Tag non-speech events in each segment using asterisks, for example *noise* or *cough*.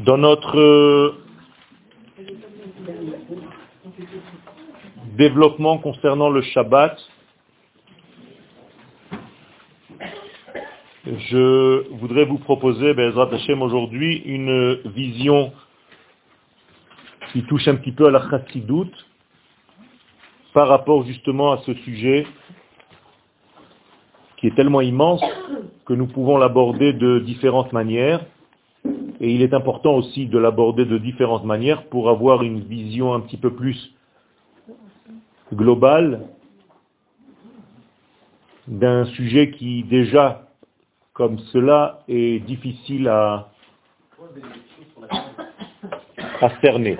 Dans notre euh, développement concernant le Shabbat, je voudrais vous proposer, Bezrat Hashem, aujourd'hui, une vision qui touche un petit peu à la chassidoute par rapport justement à ce sujet qui est tellement immense que nous pouvons l'aborder de différentes manières. Et il est important aussi de l'aborder de différentes manières pour avoir une vision un petit peu plus globale d'un sujet qui déjà, comme cela, est difficile à, à cerner.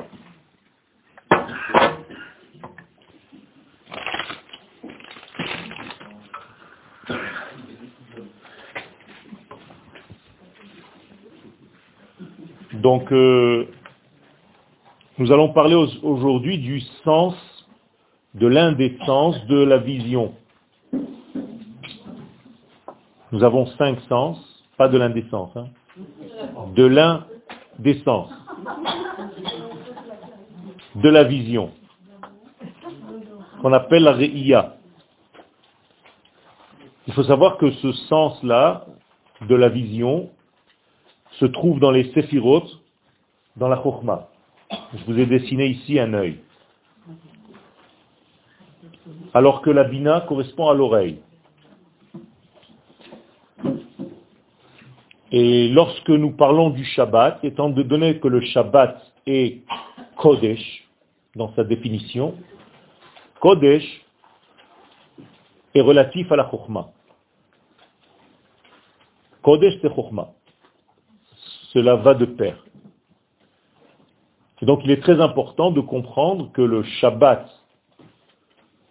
Donc, euh, nous allons parler aujourd'hui du sens, de l'un des sens de la vision. Nous avons cinq sens, pas de sens, hein, de l'un des sens, de la vision, qu'on appelle la réia. Il faut savoir que ce sens-là, de la vision, se trouve dans les séphirotes, dans la chokhmah. Je vous ai dessiné ici un œil. Alors que la bina correspond à l'oreille. Et lorsque nous parlons du Shabbat, étant donné que le Shabbat est Kodesh, dans sa définition, Kodesh est relatif à la Chokhmah. Kodesh c'est Chokhmah. Cela va de pair. Et donc il est très important de comprendre que le Shabbat,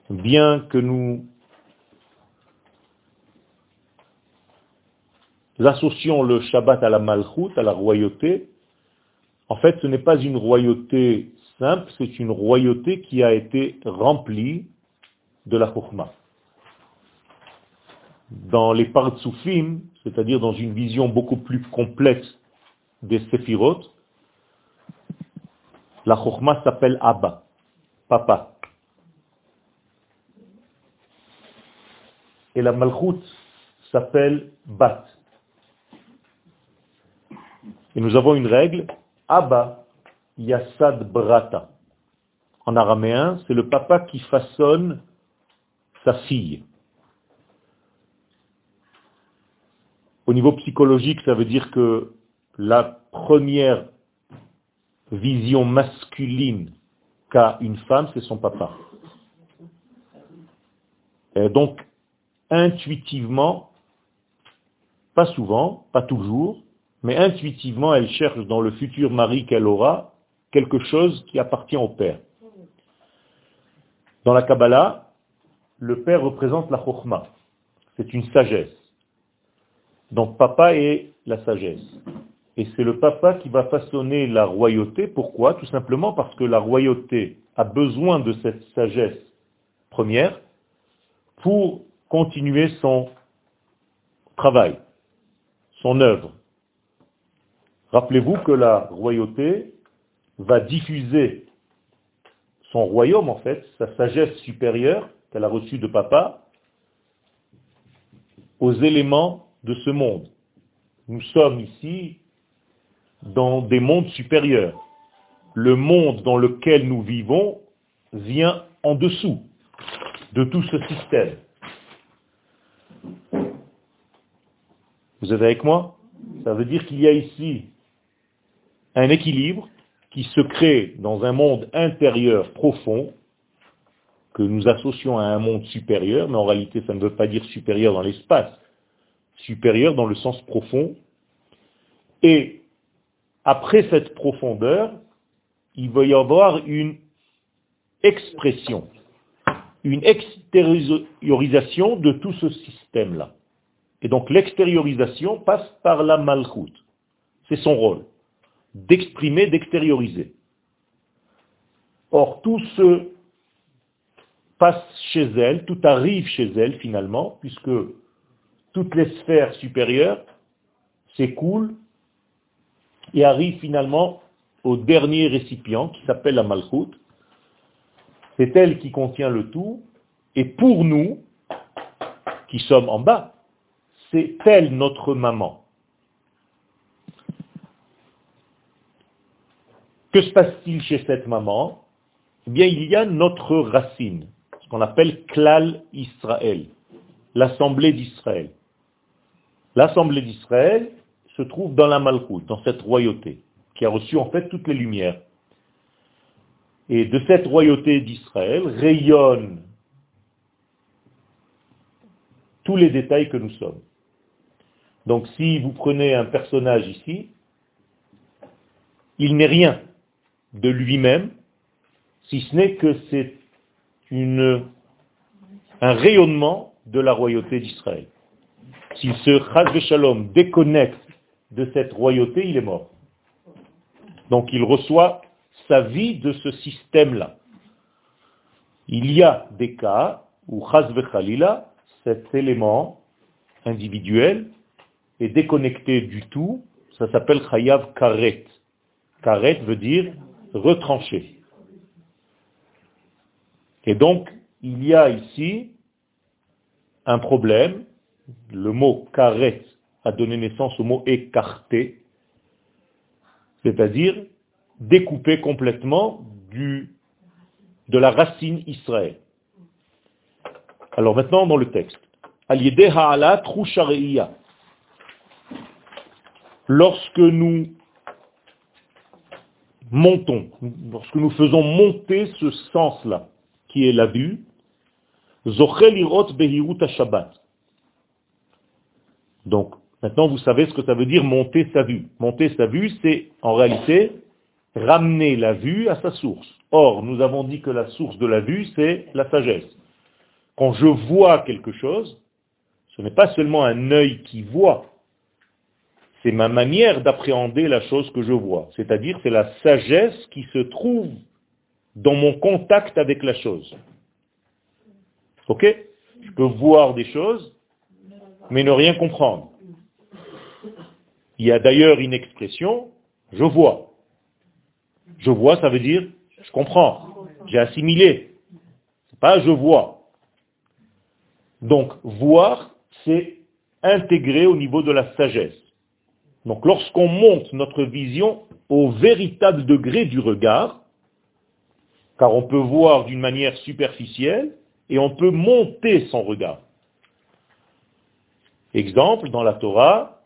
bien que nous associons le Shabbat à la Malchut, à la royauté, en fait ce n'est pas une royauté simple, c'est une royauté qui a été remplie de la Chokhmah. Dans les Partsoufim, c'est-à-dire dans une vision beaucoup plus complète des séphirotes, la chokhmah s'appelle Abba, papa. Et la malchut s'appelle Bat. Et nous avons une règle, Abba Yassad Brata. En araméen, c'est le papa qui façonne sa fille. Au niveau psychologique, ça veut dire que la première vision masculine qu'a une femme, c'est son papa. Et donc, intuitivement, pas souvent, pas toujours, mais intuitivement, elle cherche dans le futur mari qu'elle aura quelque chose qui appartient au père. Dans la Kabbalah, le père représente la chokhmah. C'est une sagesse. Donc papa est la sagesse. Et c'est le papa qui va façonner la royauté. Pourquoi? Tout simplement parce que la royauté a besoin de cette sagesse première pour continuer son travail, son œuvre. Rappelez-vous que la royauté va diffuser son royaume, en fait, sa sagesse supérieure qu'elle a reçue de papa, aux éléments de ce monde. Nous sommes ici dans des mondes supérieurs. Le monde dans lequel nous vivons vient en dessous de tout ce système. Vous êtes avec moi? Ça veut dire qu'il y a ici un équilibre qui se crée dans un monde intérieur profond, que nous associons à un monde supérieur, mais en réalité ça ne veut pas dire supérieur dans l'espace, supérieur dans le sens profond, et après cette profondeur, il va y avoir une expression, une extériorisation de tout ce système-là. Et donc l'extériorisation passe par la malchoute. C'est son rôle, d'exprimer, d'extérioriser. Or, tout se passe chez elle, tout arrive chez elle finalement, puisque toutes les sphères supérieures s'écoule et arrive finalement au dernier récipient qui s'appelle la Malchut. C'est elle qui contient le tout. Et pour nous, qui sommes en bas, c'est elle notre maman. Que se passe-t-il chez cette maman? Eh bien, il y a notre racine, ce qu'on appelle Klal Israël, l'assemblée d'Israël. L'assemblée d'Israël se trouve dans la Malchoute, dans cette royauté, qui a reçu en fait toutes les lumières. Et de cette royauté d'Israël rayonnent tous les détails que nous sommes. Donc si vous prenez un personnage ici, il n'est rien de lui-même, si ce n'est que c'est un rayonnement de la royauté d'Israël. S'il se shalom déconnecte de cette royauté, il est mort. Donc il reçoit sa vie de ce système-là. Il y a des cas où chaz khalila, cet élément individuel, est déconnecté du tout, ça s'appelle chayav karet. Karet veut dire retranché. Et donc, il y a ici un problème. Le mot karet a donné naissance au mot écarté, c'est-à-dire découpé complètement du, de la racine Israël. Alors maintenant, dans le texte. Lorsque nous montons, lorsque nous faisons monter ce sens-là, qui est la vue, donc, maintenant vous savez ce que ça veut dire monter sa vue. Monter sa vue, c'est en réalité ramener la vue à sa source. Or, nous avons dit que la source de la vue, c'est la sagesse. Quand je vois quelque chose, ce n'est pas seulement un œil qui voit, c'est ma manière d'appréhender la chose que je vois. C'est-à-dire, c'est la sagesse qui se trouve dans mon contact avec la chose. Ok? Je peux voir des choses, mais ne rien comprendre. Il y a d'ailleurs une expression, je vois. Je vois, ça veut dire, je comprends, j'ai assimilé. Pas je vois. Donc, voir, c'est intégrer au niveau de la sagesse. Donc lorsqu'on monte notre vision au véritable degré du regard, car on peut voir d'une manière superficielle et on peut monter son regard. Exemple, dans la Torah,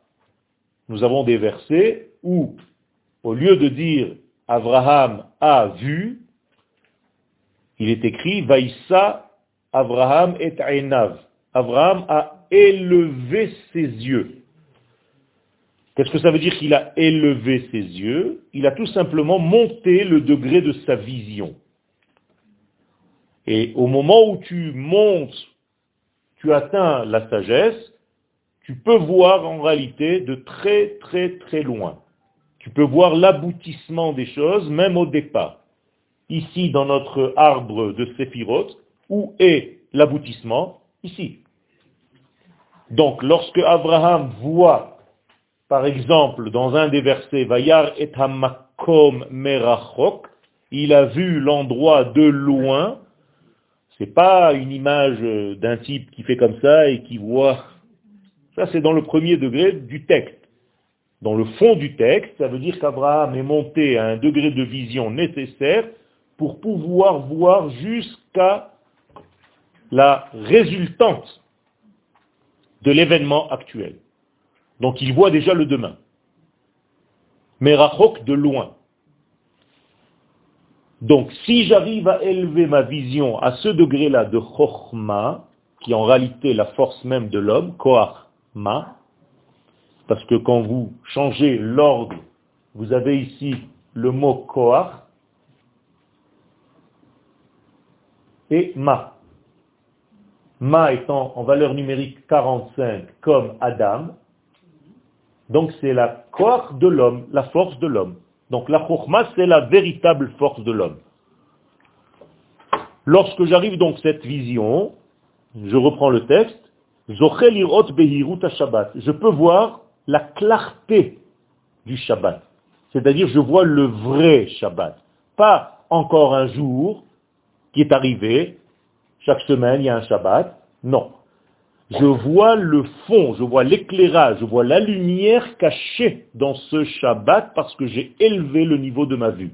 nous avons des versets où, au lieu de dire Abraham a vu, il est écrit Vaïssa Abraham et Ainav. Abraham a élevé ses yeux. Qu'est-ce que ça veut dire qu'il a élevé ses yeux? Il a tout simplement monté le degré de sa vision. Et au moment où tu montes, tu atteins la sagesse, tu peux voir en réalité de très très très loin. Tu peux voir l'aboutissement des choses, même au départ. Ici, dans notre arbre de Séphirot, où est l'aboutissement? Ici. Donc, lorsque Abraham voit par exemple, dans un des versets, Vayar et Hamakom Merachok, il a vu l'endroit de loin. C'est pas une image d'un type qui fait comme ça et qui voit. Ça, c'est dans le premier degré du texte. Dans le fond du texte, ça veut dire qu'Abraham est monté à un degré de vision nécessaire pour pouvoir voir jusqu'à la résultante de l'événement actuel. Donc il voit déjà le demain. Mais Rachok de loin. Donc si j'arrive à élever ma vision à ce degré-là de Chochma, qui est en réalité la force même de l'homme, Ma, parce que quand vous changez l'ordre, vous avez ici le mot Koach et Ma. Ma étant en valeur numérique 45 comme Adam, donc c'est la corps de l'homme, la force de l'homme. Donc la chokhma, c'est la véritable force de l'homme. Lorsque j'arrive donc cette vision, je reprends le texte, je peux voir la clarté du Shabbat. C'est-à-dire, je vois le vrai Shabbat. Pas encore un jour qui est arrivé, chaque semaine il y a un Shabbat. Non. Je vois le fond, je vois l'éclairage, je vois la lumière cachée dans ce Shabbat parce que j'ai élevé le niveau de ma vue.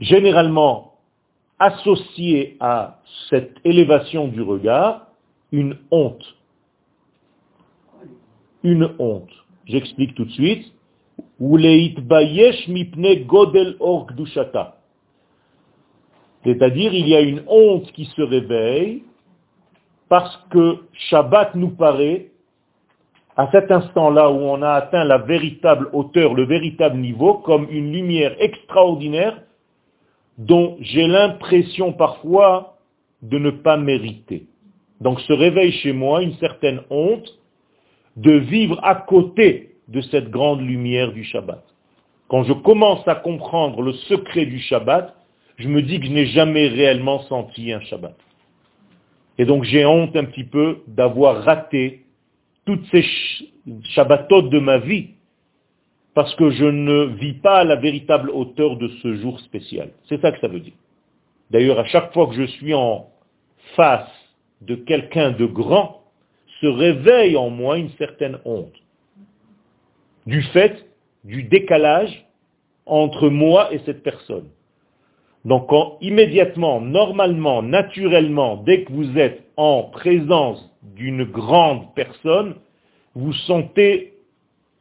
Généralement, associé à cette élévation du regard, une honte. Une honte. J'explique tout de suite. C'est-à-dire, il y a une honte qui se réveille parce que Shabbat nous paraît, à cet instant-là où on a atteint la véritable hauteur, le véritable niveau, comme une lumière extraordinaire dont j'ai l'impression parfois de ne pas mériter. Donc se réveille chez moi une certaine honte de vivre à côté de cette grande lumière du Shabbat. Quand je commence à comprendre le secret du Shabbat, je me dis que je n'ai jamais réellement senti un Shabbat. Et donc j'ai honte un petit peu d'avoir raté toutes ces Shabbatot de ma vie parce que je ne vis pas la véritable hauteur de ce jour spécial. C'est ça que ça veut dire. D'ailleurs, à chaque fois que je suis en face de quelqu'un de grand, se réveille en moi une certaine honte. Du fait du décalage entre moi et cette personne. Donc immédiatement, normalement, naturellement, dès que vous êtes en présence d'une grande personne, vous sentez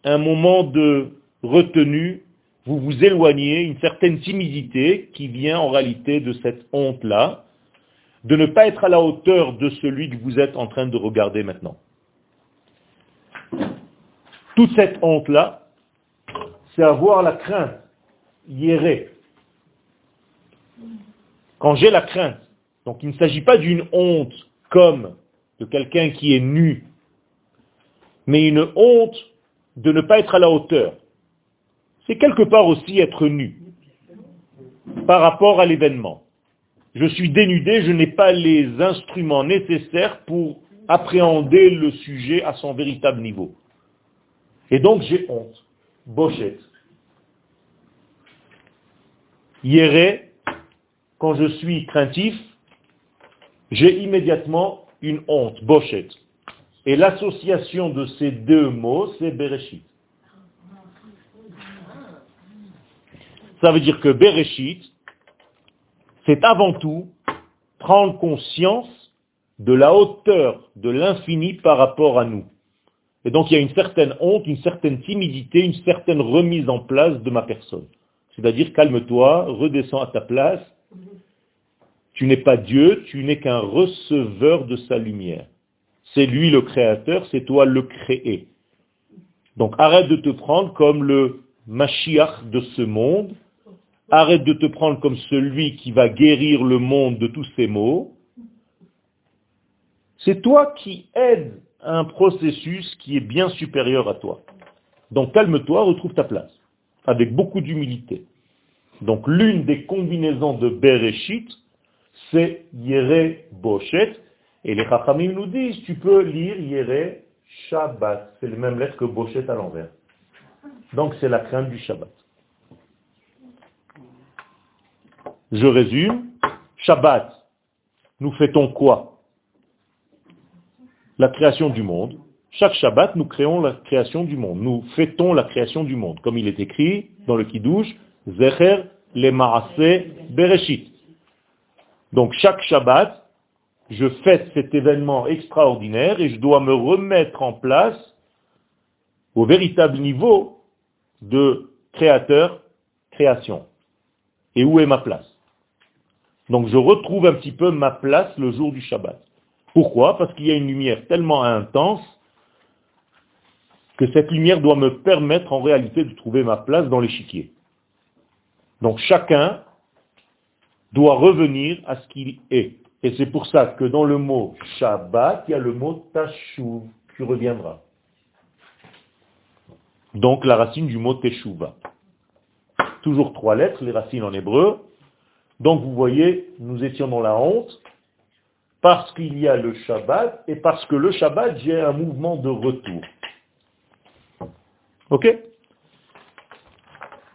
un moment de retenue, vous vous éloignez, une certaine timidité qui vient en réalité de cette honte-là, de ne pas être à la hauteur de celui que vous êtes en train de regarder maintenant. Toute cette honte-là, c'est avoir la crainte, hiéré. Quand j'ai la crainte, donc il ne s'agit pas d'une honte comme de quelqu'un qui est nu, mais une honte de ne pas être à la hauteur c'est quelque part aussi être nu par rapport à l'événement. Je suis dénudé, je n'ai pas les instruments nécessaires pour appréhender le sujet à son véritable niveau. Et donc j'ai honte. Bochette. Hier, quand je suis craintif, j'ai immédiatement une honte, bochette. Et l'association de ces deux mots, c'est Bereshit. Ça veut dire que Bereshit, c'est avant tout prendre conscience de la hauteur de l'infini par rapport à nous. Et donc il y a une certaine honte, une certaine timidité, une certaine remise en place de ma personne. C'est-à-dire calme-toi, redescends à ta place. Tu n'es pas Dieu, tu n'es qu'un receveur de sa lumière. C'est lui le créateur, c'est toi le créé. Donc arrête de te prendre comme le Mashiach de ce monde, Arrête de te prendre comme celui qui va guérir le monde de tous ses maux. C'est toi qui aides un processus qui est bien supérieur à toi. Donc calme-toi, retrouve ta place, avec beaucoup d'humilité. Donc l'une des combinaisons de Bereshit, c'est Yere Boshet, et les Chachamim nous disent, tu peux lire Yere Shabbat. C'est la même lettre que Boshet à l'envers. Donc c'est la crainte du Shabbat. Je résume. Shabbat, nous fêtons quoi? La création du monde. Chaque Shabbat, nous créons la création du monde. Nous fêtons la création du monde. Comme il est écrit dans le Kiddush, Zecher le Bereshit. Donc chaque Shabbat, je fête cet événement extraordinaire et je dois me remettre en place au véritable niveau de créateur-création. Et où est ma place? Donc je retrouve un petit peu ma place le jour du Shabbat. Pourquoi? Parce qu'il y a une lumière tellement intense que cette lumière doit me permettre en réalité de trouver ma place dans l'échiquier. Donc chacun doit revenir à ce qu'il est. Et c'est pour ça que dans le mot Shabbat, il y a le mot Tashuv, qui reviendra. Donc la racine du mot Teshuva. Toujours trois lettres, les racines en hébreu, donc vous voyez, nous étions dans la honte, parce qu'il y a le Shabbat et parce que le Shabbat, j'ai un mouvement de retour. Ok?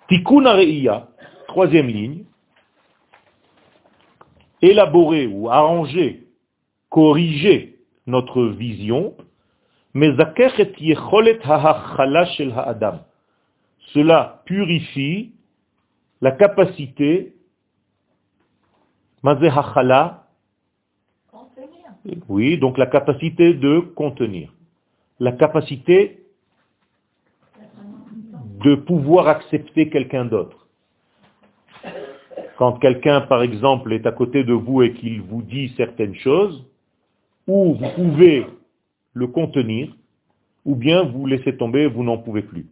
Tikkun Areiya, troisième ligne, élaborer ou arranger, corriger notre vision, mais cela purifie la capacité, oui, donc la capacité de contenir, la capacité de pouvoir accepter quelqu'un d'autre. Quand quelqu'un, par exemple, est à côté de vous et qu'il vous dit certaines choses, ou vous pouvez le contenir, ou bien vous laissez tomber, vous n'en pouvez plus.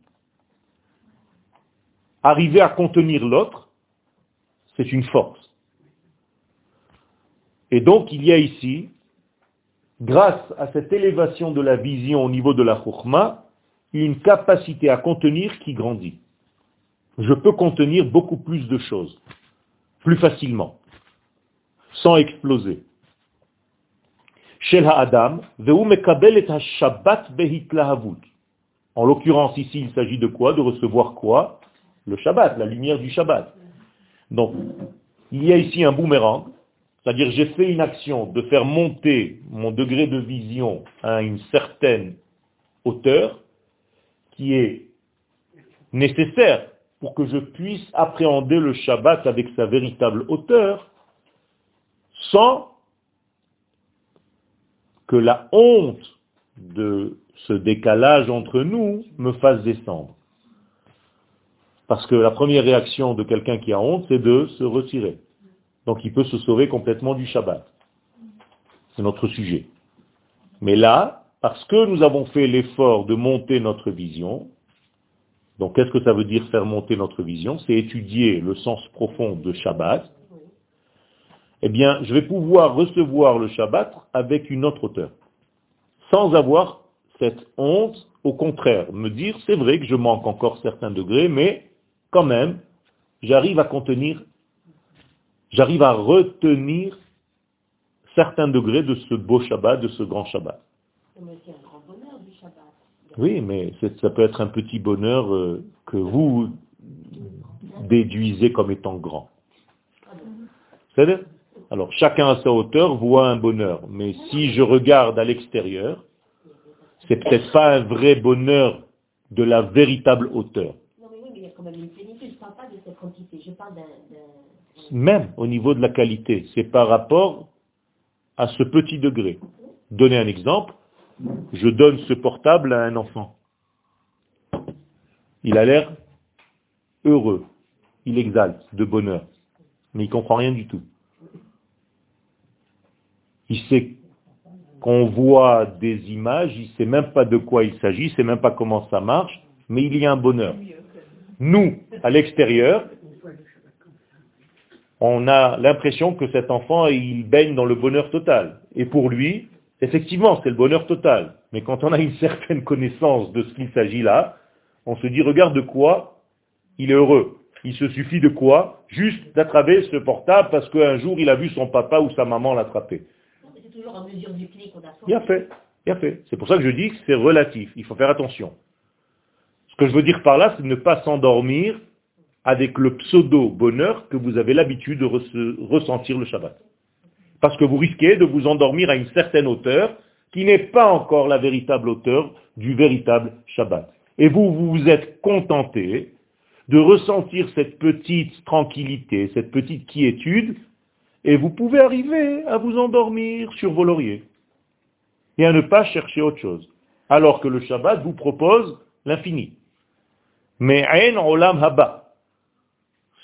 Arriver à contenir l'autre, c'est une force. Et donc il y a ici, grâce à cette élévation de la vision au niveau de la chokhmah, une capacité à contenir qui grandit. Je peux contenir beaucoup plus de choses, plus facilement, sans exploser. Adam, En l'occurrence ici, il s'agit de quoi? De recevoir quoi? Le Shabbat, la lumière du Shabbat. Donc, il y a ici un boomerang, c'est-à-dire j'ai fait une action de faire monter mon degré de vision à une certaine hauteur, qui est nécessaire pour que je puisse appréhender le Shabbat avec sa véritable hauteur, sans que la honte de ce décalage entre nous me fasse descendre. Parce que la première réaction de quelqu'un qui a honte, c'est de se retirer. Donc il peut se sauver complètement du Shabbat. C'est notre sujet. Mais là, parce que nous avons fait l'effort de monter notre vision, donc qu'est-ce que ça veut dire faire monter notre vision? C'est étudier le sens profond de Shabbat. Eh bien, je vais pouvoir recevoir le Shabbat avec une autre hauteur, sans avoir cette honte, au contraire, me dire, c'est vrai que je manque encore certains degrés, mais quand même, j'arrive à contenir, j'arrive à retenir certains degrés de ce beau Shabbat, de ce grand Shabbat. Oui, mais ça peut être un petit bonheur euh, que vous déduisez comme étant grand. cest Alors, chacun à sa hauteur voit un bonheur. Mais si je regarde à l'extérieur, c'est peut-être pas un vrai bonheur de la véritable hauteur. Même au niveau de la qualité, c'est par rapport à ce petit degré. Donner un exemple, je donne ce portable à un enfant. Il a l'air heureux, il exalte de bonheur, mais il comprend rien du tout. Il sait qu'on voit des images, il sait même pas de quoi il s'agit, il sait même pas comment ça marche, mais il y a un bonheur. Nous, à l'extérieur, on a l'impression que cet enfant, il baigne dans le bonheur total. Et pour lui, Effectivement, c'est le bonheur total. Mais quand on a une certaine connaissance de ce qu'il s'agit là, on se dit, regarde de quoi il est heureux. Il se suffit de quoi Juste d'attraper ce portable parce qu'un jour il a vu son papa ou sa maman l'attraper. C'est toujours en mesure du clic qu'on a Bien fait, bien fait. C'est pour ça que je dis que c'est relatif. Il faut faire attention. Ce que je veux dire par là, c'est de ne pas s'endormir avec le pseudo-bonheur que vous avez l'habitude de ressentir le Shabbat parce que vous risquez de vous endormir à une certaine hauteur qui n'est pas encore la véritable hauteur du véritable Shabbat. Et vous vous êtes contenté de ressentir cette petite tranquillité, cette petite quiétude, et vous pouvez arriver à vous endormir sur vos lauriers et à ne pas chercher autre chose. Alors que le Shabbat vous propose l'infini. Mais olam haba.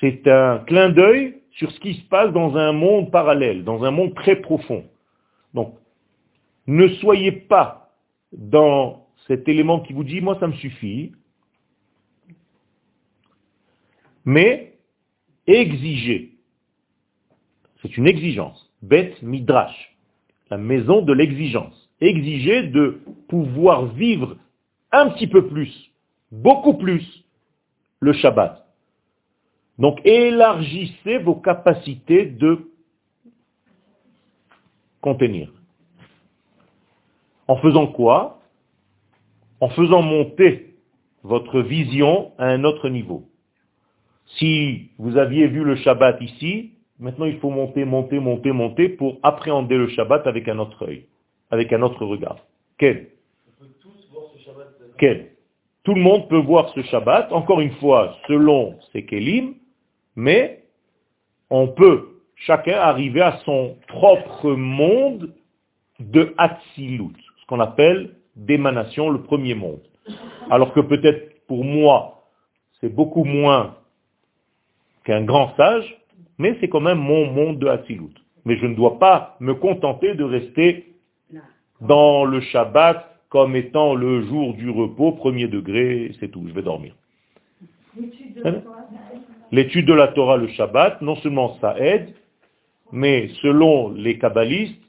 C'est un clin d'œil sur ce qui se passe dans un monde parallèle, dans un monde très profond. Donc, ne soyez pas dans cet élément qui vous dit, moi ça me suffit, mais exigez. C'est une exigence. Beth Midrash, la maison de l'exigence. Exigez de pouvoir vivre un petit peu plus, beaucoup plus, le Shabbat. Donc élargissez vos capacités de contenir. En faisant quoi? En faisant monter votre vision à un autre niveau. Si vous aviez vu le Shabbat ici, maintenant il faut monter, monter, monter, monter pour appréhender le Shabbat avec un autre œil, avec un autre regard. Quel? Quel? Tout le monde peut voir ce Shabbat, encore une fois, selon ses kelim, mais on peut chacun arriver à son propre monde de Hatzilut, ce qu'on appelle d'émanation, le premier monde. Alors que peut-être pour moi, c'est beaucoup moins qu'un grand sage, mais c'est quand même mon monde de Hatzilut. Mais je ne dois pas me contenter de rester dans le Shabbat comme étant le jour du repos, premier degré, c'est tout, je vais dormir. L'étude de la Torah le Shabbat, non seulement ça aide, mais selon les kabbalistes,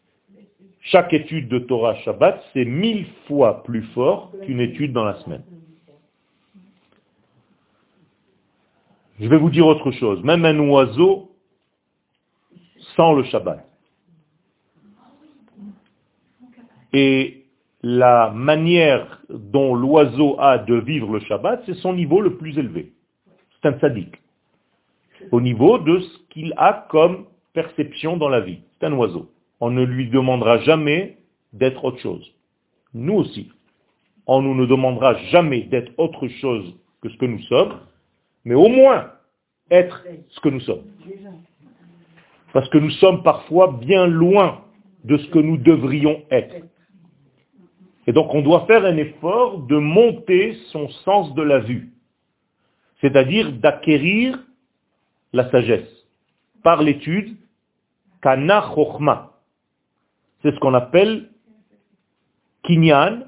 chaque étude de Torah Shabbat, c'est mille fois plus fort qu'une étude dans la semaine. Je vais vous dire autre chose. Même un oiseau sent le Shabbat. Et la manière dont l'oiseau a de vivre le Shabbat, c'est son niveau le plus élevé. C'est un sadique. Au niveau de ce qu'il a comme perception dans la vie. C'est un oiseau. On ne lui demandera jamais d'être autre chose. Nous aussi. On ne nous demandera jamais d'être autre chose que ce que nous sommes, mais au moins être ce que nous sommes. Parce que nous sommes parfois bien loin de ce que nous devrions être. Et donc on doit faire un effort de monter son sens de la vue, c'est-à-dire d'acquérir la sagesse par l'étude, kana chokhma. C'est ce qu'on appelle kinyan,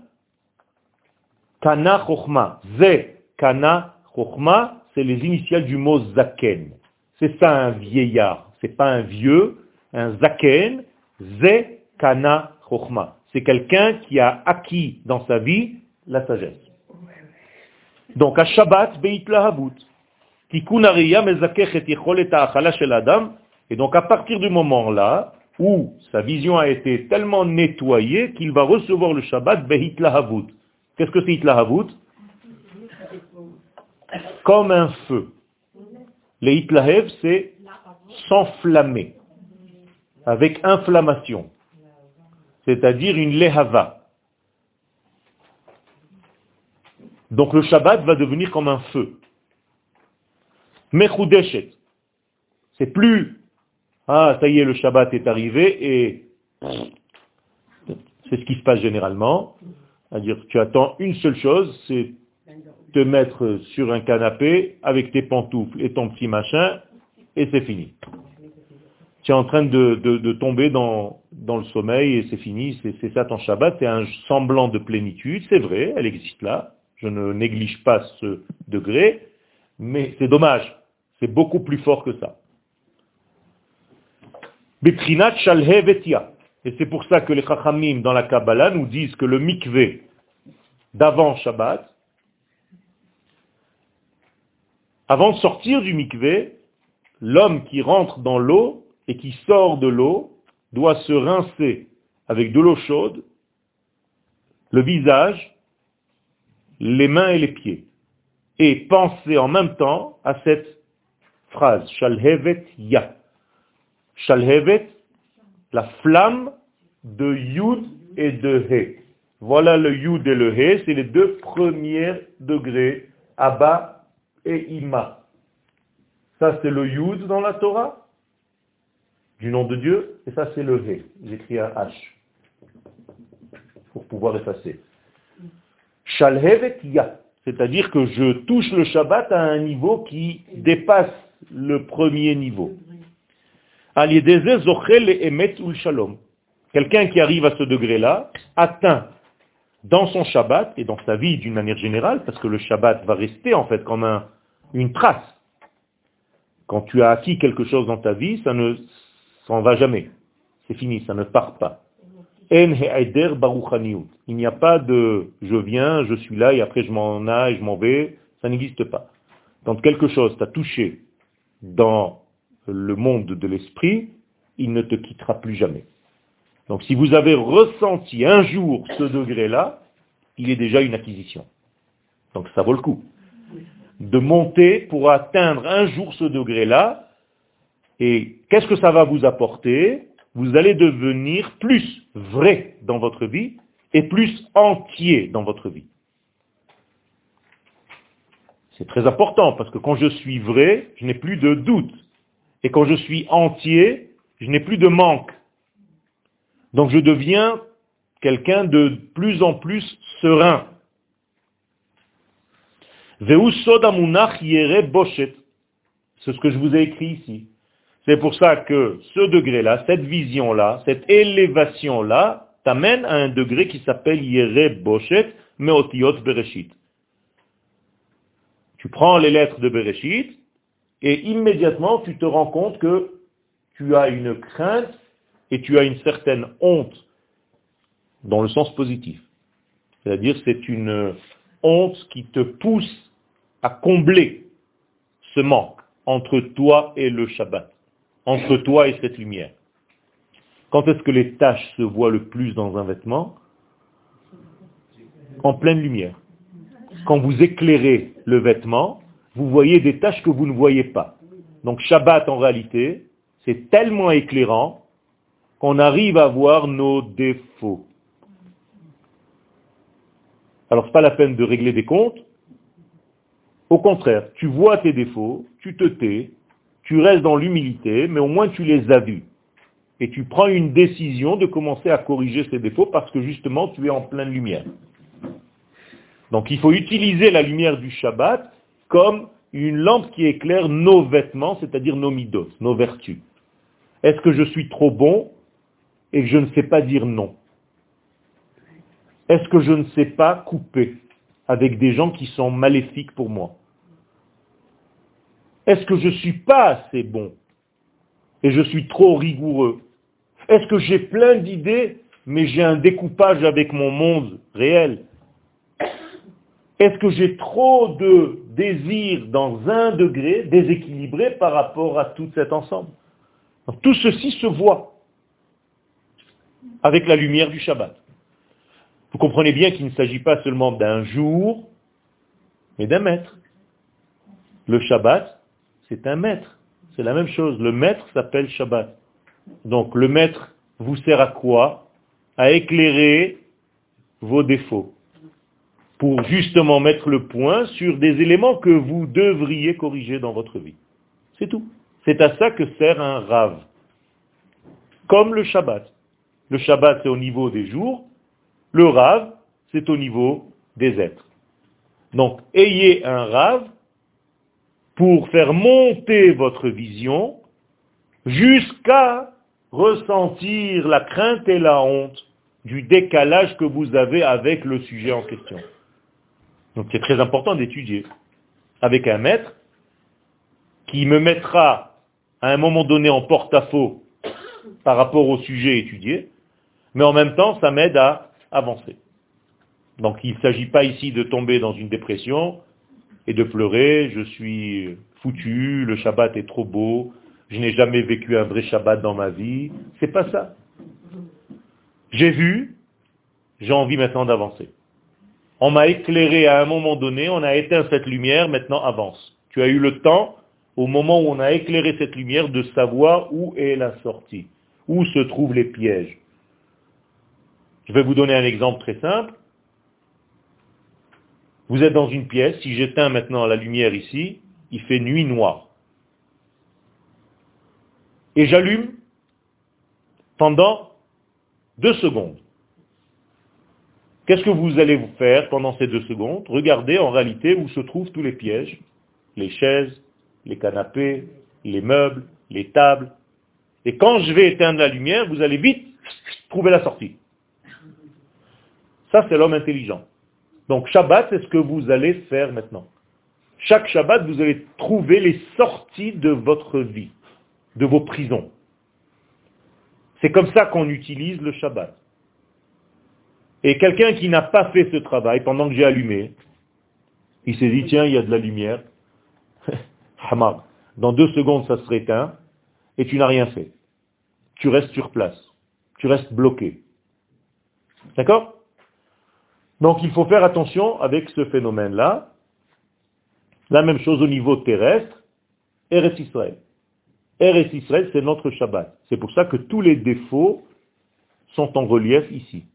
kana chokhma. Ze kana chokhma, c'est les initiales du mot zaken. C'est ça un vieillard, c'est pas un vieux, un zaken, ze kana chokhma. C'est quelqu'un qui a acquis dans sa vie la sagesse. Donc à Shabbat, Beit Lahabut. Et donc à partir du moment-là, où sa vision a été tellement nettoyée qu'il va recevoir le Shabbat Qu'est-ce que c'est Hitlahavut Comme un feu. Le Hitlahev, c'est s'enflammer, avec inflammation, c'est-à-dire une lehava. Donc le Shabbat va devenir comme un feu. Mechudeshet. C'est plus, ah, ça y est, le Shabbat est arrivé et c'est ce qui se passe généralement. C'est-à-dire, tu attends une seule chose, c'est te mettre sur un canapé avec tes pantoufles et ton petit machin, et c'est fini. Tu es en train de, tomber dans, dans, le sommeil et c'est fini, c'est ça ton Shabbat, c'est un semblant de plénitude, c'est vrai, elle existe là, je ne néglige pas ce degré, mais c'est dommage, c'est beaucoup plus fort que ça. Et c'est pour ça que les Chachamim dans la Kabbalah nous disent que le mikvé d'avant Shabbat, avant de sortir du mikvé, l'homme qui rentre dans l'eau et qui sort de l'eau doit se rincer avec de l'eau chaude, le visage, les mains et les pieds, et penser en même temps à cette phrase, Shalhevet Ya. Shalhevet, la flamme de Yud et de He. Voilà le Yud et le He, c'est les deux premiers degrés, Abba et Ima. Ça c'est le Yud dans la Torah, du nom de Dieu, et ça c'est le He. J'écris un H pour pouvoir effacer. Shalhevet Ya, c'est-à-dire que je touche le Shabbat à un niveau qui dépasse le premier niveau. Quelqu'un qui arrive à ce degré-là atteint dans son Shabbat et dans sa vie d'une manière générale, parce que le Shabbat va rester en fait comme un, une trace. Quand tu as acquis quelque chose dans ta vie, ça ne s'en va jamais. C'est fini, ça ne part pas. Il n'y a pas de je viens, je suis là et après je m'en aille, je m'en vais. Ça n'existe pas. Quand quelque chose t'a touché dans le monde de l'esprit, il ne te quittera plus jamais. Donc si vous avez ressenti un jour ce degré-là, il est déjà une acquisition. Donc ça vaut le coup de monter pour atteindre un jour ce degré-là. Et qu'est-ce que ça va vous apporter? Vous allez devenir plus vrai dans votre vie et plus entier dans votre vie. C'est très important parce que quand je suis vrai, je n'ai plus de doute. Et quand je suis entier, je n'ai plus de manque. Donc je deviens quelqu'un de plus en plus serein. C'est ce que je vous ai écrit ici. C'est pour ça que ce degré-là, cette vision-là, cette élévation-là, t'amène à un degré qui s'appelle Yere Boshet Meotiot Bereshit. Tu prends les lettres de Bereshit et immédiatement tu te rends compte que tu as une crainte et tu as une certaine honte dans le sens positif. C'est-à-dire c'est une honte qui te pousse à combler ce manque entre toi et le Shabbat, entre toi et cette lumière. Quand est-ce que les taches se voient le plus dans un vêtement? En pleine lumière. Quand vous éclairez le vêtement, vous voyez des taches que vous ne voyez pas. Donc Shabbat, en réalité, c'est tellement éclairant qu'on arrive à voir nos défauts. Alors ce n'est pas la peine de régler des comptes, au contraire, tu vois tes défauts, tu te tais, tu restes dans l'humilité, mais au moins tu les as vus. Et tu prends une décision de commencer à corriger ces défauts parce que justement tu es en pleine lumière. Donc il faut utiliser la lumière du Shabbat comme une lampe qui éclaire nos vêtements, c'est-à-dire nos midos, nos vertus. Est-ce que je suis trop bon et que je ne sais pas dire non? Est-ce que je ne sais pas couper avec des gens qui sont maléfiques pour moi? Est-ce que je ne suis pas assez bon et je suis trop rigoureux? Est-ce que j'ai plein d'idées mais j'ai un découpage avec mon monde réel? Est-ce que j'ai trop de désirs dans un degré déséquilibré par rapport à tout cet ensemble Tout ceci se voit avec la lumière du Shabbat. Vous comprenez bien qu'il ne s'agit pas seulement d'un jour, mais d'un maître. Le Shabbat, c'est un maître. C'est la même chose. Le maître s'appelle Shabbat. Donc le maître vous sert à quoi? À éclairer vos défauts. Pour justement mettre le point sur des éléments que vous devriez corriger dans votre vie. C'est tout. C'est à ça que sert un rave. Comme le Shabbat. Le Shabbat, c'est au niveau des jours. Le rave, c'est au niveau des êtres. Donc, ayez un rave pour faire monter votre vision jusqu'à ressentir la crainte et la honte du décalage que vous avez avec le sujet en question. Donc c'est très important d'étudier avec un maître qui me mettra à un moment donné en porte-à-faux par rapport au sujet étudié, mais en même temps ça m'aide à avancer. Donc il ne s'agit pas ici de tomber dans une dépression, et de pleurer, je suis foutu, le Shabbat est trop beau, je n'ai jamais vécu un vrai Shabbat dans ma vie. C'est pas ça. J'ai vu, j'ai envie maintenant d'avancer. On m'a éclairé à un moment donné, on a éteint cette lumière, maintenant avance. Tu as eu le temps, au moment où on a éclairé cette lumière, de savoir où est la sortie, où se trouvent les pièges. Je vais vous donner un exemple très simple. Vous êtes dans une pièce, si j'éteins maintenant la lumière ici, il fait nuit noire. Et j'allume pendant deux secondes. Qu'est-ce que vous allez vous faire pendant ces deux secondes? Regardez en réalité où se trouvent tous les pièges, les chaises, les canapés, les meubles, les tables. Et quand je vais éteindre la lumière, vous allez vite trouver la sortie. Ça, c'est l'homme intelligent. Donc Shabbat, c'est ce que vous allez faire maintenant. Chaque Shabbat, vous allez trouver les sorties de votre vie, de vos prisons. C'est comme ça qu'on utilise le Shabbat. Et quelqu'un qui n'a pas fait ce travail pendant que j'ai allumé, il s'est dit, tiens, il y a de la lumière. *laughs* Dans deux secondes, ça se éteint, et tu n'as rien fait. Tu restes sur place. tu restes bloqué. D'accord? Donc il faut faire attention avec ce phénomène-là. La même chose au niveau terrestre, Eretz Israël. Eretz Israël, c'est notre Shabbat. C'est pour ça que tous les défauts sont en relief ici.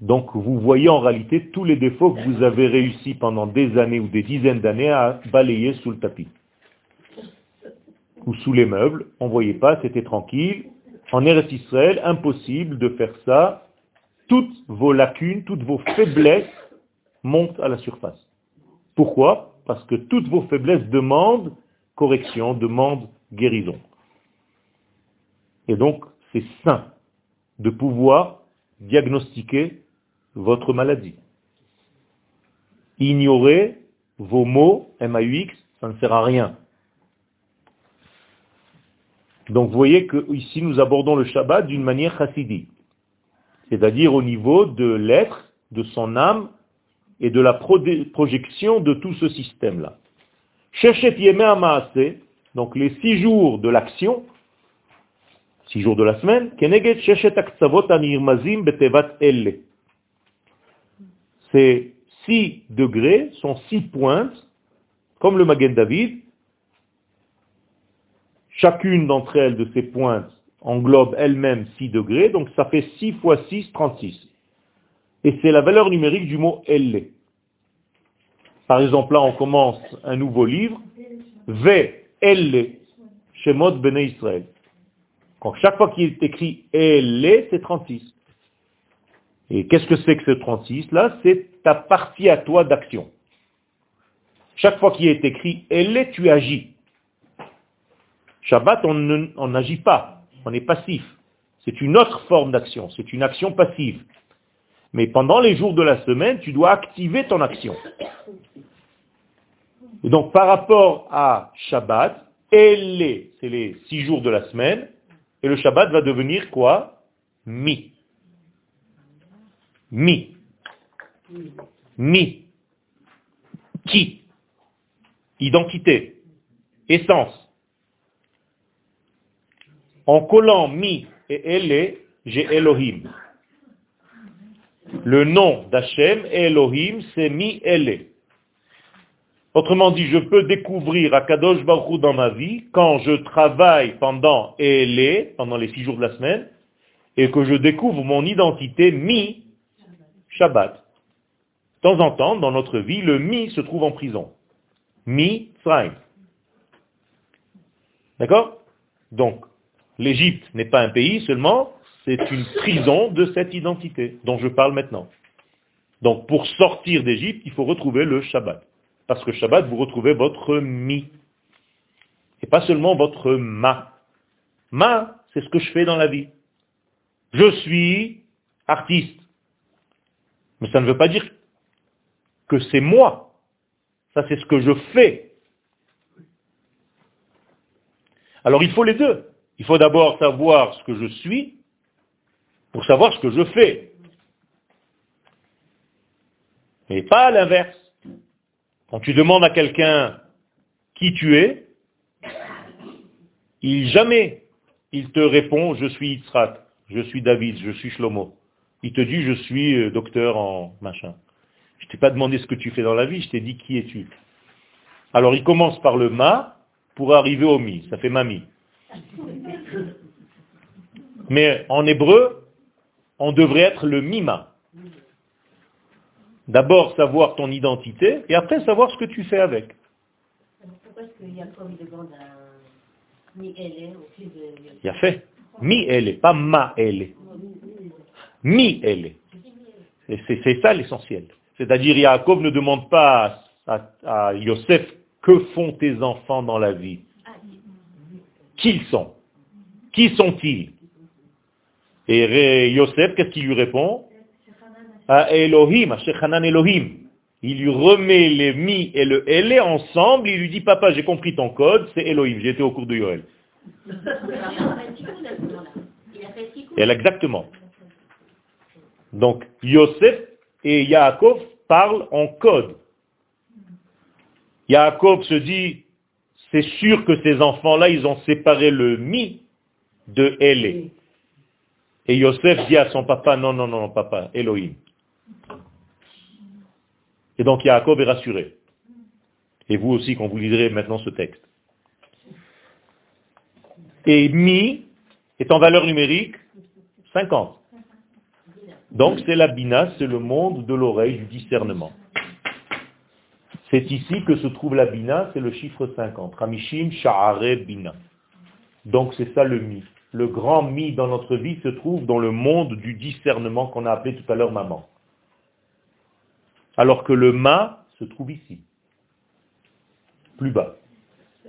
Donc vous voyez en réalité tous les défauts que vous avez réussi pendant des années ou des dizaines d'années à balayer sous le tapis. Ou sous les meubles, on ne voyait pas, c'était tranquille. En Eretz Israël, impossible de faire ça. Toutes vos lacunes, toutes vos faiblesses montent à la surface. Pourquoi? Parce que toutes vos faiblesses demandent correction, demandent guérison. Et donc, c'est sain de pouvoir diagnostiquer votre maladie. Ignorer vos mots, MAUX, ça ne sert à rien. Donc vous voyez que ici nous abordons le Shabbat d'une manière chassidique, c'est-à-dire au niveau de l'être, de son âme et de la projection de tout ce système-là. donc les six jours de l'action, six jours de la semaine, ces six degrés sont six pointes, comme le Magen David. Chacune d'entre elles, de ces pointes, englobe elle-même 6 degrés, donc ça fait 6 fois 6, 36. Et c'est la valeur numérique du mot Elle. Par exemple, là, on commence un nouveau livre, Elle, Shemot Bene Israël. Donc chaque fois qu'il est écrit Elle, c'est 36. Et qu'est-ce que c'est que ce 36 là C'est ta partie à toi d'action. Chaque fois qu'il est écrit elle, tu agis. Shabbat, on n'agit pas, on est passif. C'est une autre forme d'action, c'est une action passive. Mais pendant les jours de la semaine, tu dois activer ton action. Et donc par rapport à Shabbat, elle c'est les six jours de la semaine, et le Shabbat va devenir quoi? Mi. Mi. Mi. Qui? Identité. Essence. En collant mi et elle, j'ai Elohim. Le nom d'Hachem, Elohim, c'est mi elle. Autrement dit, je peux découvrir Akadosh Baruch dans ma vie quand je travaille pendant elle, pendant les six jours de la semaine, et que je découvre mon identité mi Shabbat. De temps en temps, dans notre vie, le mi se trouve en prison. Mi Tzraim. D'accord? Donc, l'Égypte n'est pas un pays seulement, c'est une prison de cette identité dont je parle maintenant. Donc, pour sortir d'Égypte, il faut retrouver le Shabbat. Parce que Shabbat, vous retrouvez votre mi. Et pas seulement votre ma. Ma, c'est ce que je fais dans la vie. Je suis artiste. Mais ça ne veut pas dire que c'est moi. Ça, c'est ce que je fais. Alors il faut les deux. Il faut d'abord savoir ce que je suis pour savoir ce que je fais. Et pas l'inverse. Quand tu demandes à quelqu'un qui tu es, il jamais il te répond je suis Yitzhak, je suis David, je suis Shlomo. Il te dit, je suis euh, docteur en machin. Je t'ai pas demandé ce que tu fais dans la vie, je t'ai dit qui es-tu. Alors il commence par le ma pour arriver au mi, ça fait mamie. Mais en hébreu, on devrait être le mima. D'abord savoir ton identité et après savoir ce que tu fais avec. Pourquoi est-ce que Yaakov demande un mi au fils de Il a fait. Mi elle, pas ma elle mi elle. C'est ça l'essentiel. C'est-à-dire, Yaakov ne demande pas à, Yosef que font tes enfants dans la vie. Qui sont? Qui sont-ils? Et Yosef, qu'est-ce qu'il lui répond? À Elohim, à Shechanan Elohim. Il lui remet les mi et le elle ensemble, il lui dit, papa, j'ai compris ton code, c'est Elohim, été au cours de Yoel. Elle, exactement. Donc, Yosef et Yaakov parlent en code. Yaakov se dit, c'est sûr que ces enfants-là, ils ont séparé le mi de elle. Et Yosef dit à son papa, non, non, non, papa, Elohim. Et donc Yaakov est rassuré. Et vous aussi, quand vous lirez maintenant ce texte. Et mi est en valeur numérique 50. Donc c'est la bina, c'est le monde de l'oreille, du discernement. C'est ici que se trouve la bina, c'est le chiffre 50. Ramishim Sha'are Bina. Donc c'est ça le mi. Le grand mi dans notre vie se trouve dans le monde du discernement qu'on a appelé tout à l'heure maman. Alors que le ma se trouve ici. Plus bas.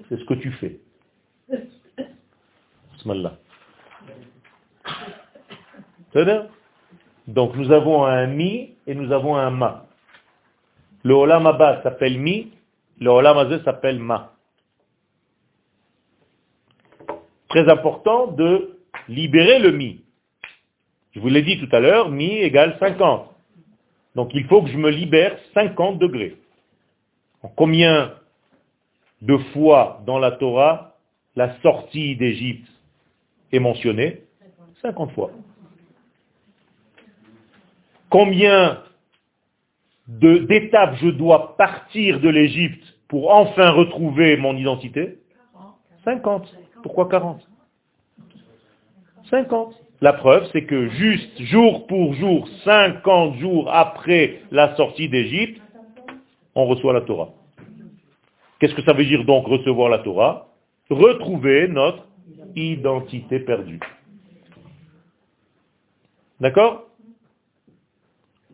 C'est ce que tu fais. Donc nous avons un mi et nous avons un ma. Le olam abba s'appelle mi, le olam s'appelle ma. Très important de libérer le mi. Je vous l'ai dit tout à l'heure, mi égale 50. Donc il faut que je me libère 50 degrés. Combien de fois dans la Torah la sortie d'Égypte est mentionnée 50 fois. Combien d'étapes je dois partir de l'Égypte pour enfin retrouver mon identité? 50. Pourquoi 40 50. La preuve, c'est que juste jour pour jour, 50 jours après la sortie d'Égypte, on reçoit la Torah. Qu'est-ce que ça veut dire donc recevoir la Torah? Retrouver notre identité perdue. D'accord?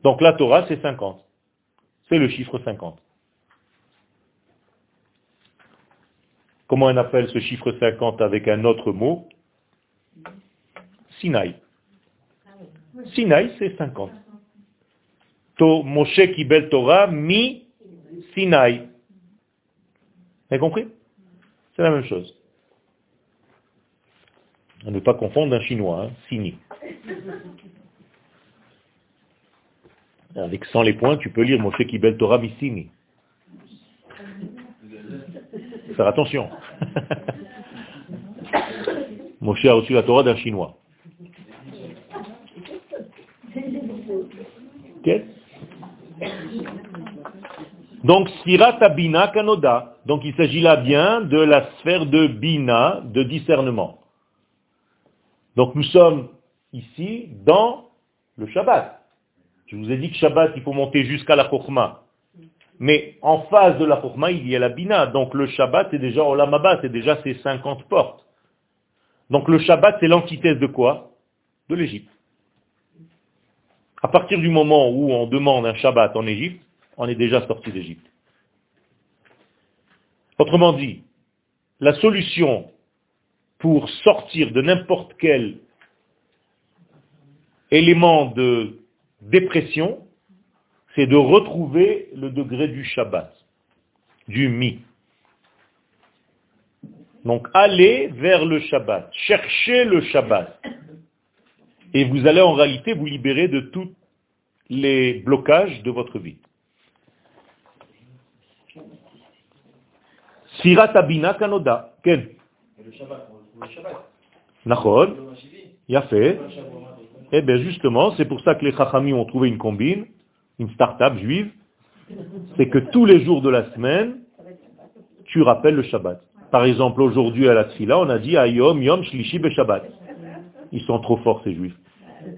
Donc la Torah, c'est 50. C'est le chiffre 50. Comment on appelle ce chiffre 50 avec un autre mot? Sinaï. Sinaï, c'est 50. To, Moshe Kibel Torah, mi Sinaï. Vous avez compris? C'est la même chose. Ne pas confondre un chinois, hein, Sini. Avec sans les points, tu peux lire Moshe Kibel Torah Sini. Faire attention. *laughs* Moshe a reçu la Torah d'un chinois. Donc, Sirata Bina Kanoda. Donc, il s'agit là bien de la sphère de Bina, de discernement. Donc, nous sommes ici dans le Shabbat. Je vous ai dit que Shabbat, il faut monter jusqu'à la Chokhmah. Mais en face de la Chokhmah, il y a la Bina. Donc, le Shabbat, c'est déjà Olamaba, c'est déjà ces 50 portes. Donc, le Shabbat, c'est l'antithèse de quoi? De l'Égypte. À partir du moment où on demande un Shabbat en Égypte, on est déjà sorti d'Égypte. Autrement dit, la solution pour sortir de n'importe quel élément de dépression, c'est de retrouver le degré du Shabbat, du mi. Donc allez vers le Shabbat, cherchez le Shabbat. Et vous allez en réalité vous libérer de tous les blocages de votre vie. Sirat Abina Kanoda. Quel? Le Shabbat. A fait. Eh bien justement, c'est pour ça que les Chachamim ont trouvé une combine, une start-up juive, c'est que tous les jours de la semaine, tu rappelles le Shabbat. Par exemple, aujourd'hui à la Tfila, on a dit Ayom Yom Shlishi Be Shabbat. Ils sont trop forts ces juifs.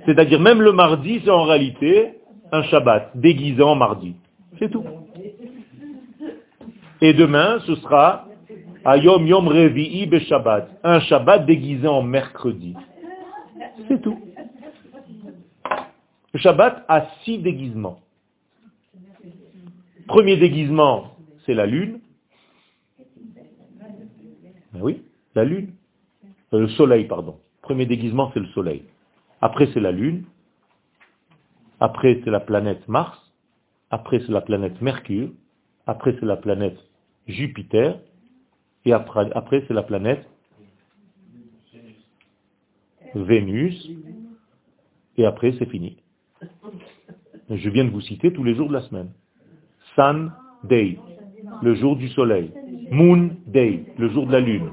C'est-à-dire même le mardi, c'est en réalité un Shabbat, déguisé en mardi. C'est tout. Et demain, ce sera Ayom Yom Revi'i Be. Un Shabbat déguisé en mercredi. C'est tout. Le Shabbat a six déguisements. Premier déguisement, c'est la lune. Ben oui, la lune. Euh, le soleil, pardon. Premier déguisement, c'est le soleil. Après, c'est la lune. Après, c'est la planète Mars. Après, c'est la planète Mercure. Après, c'est la planète Jupiter. Et après, c'est la planète Vénus. Et après, c'est fini. Je viens de vous citer tous les jours de la semaine. Sun Day, le jour du soleil. Moon Day, le jour de la lune.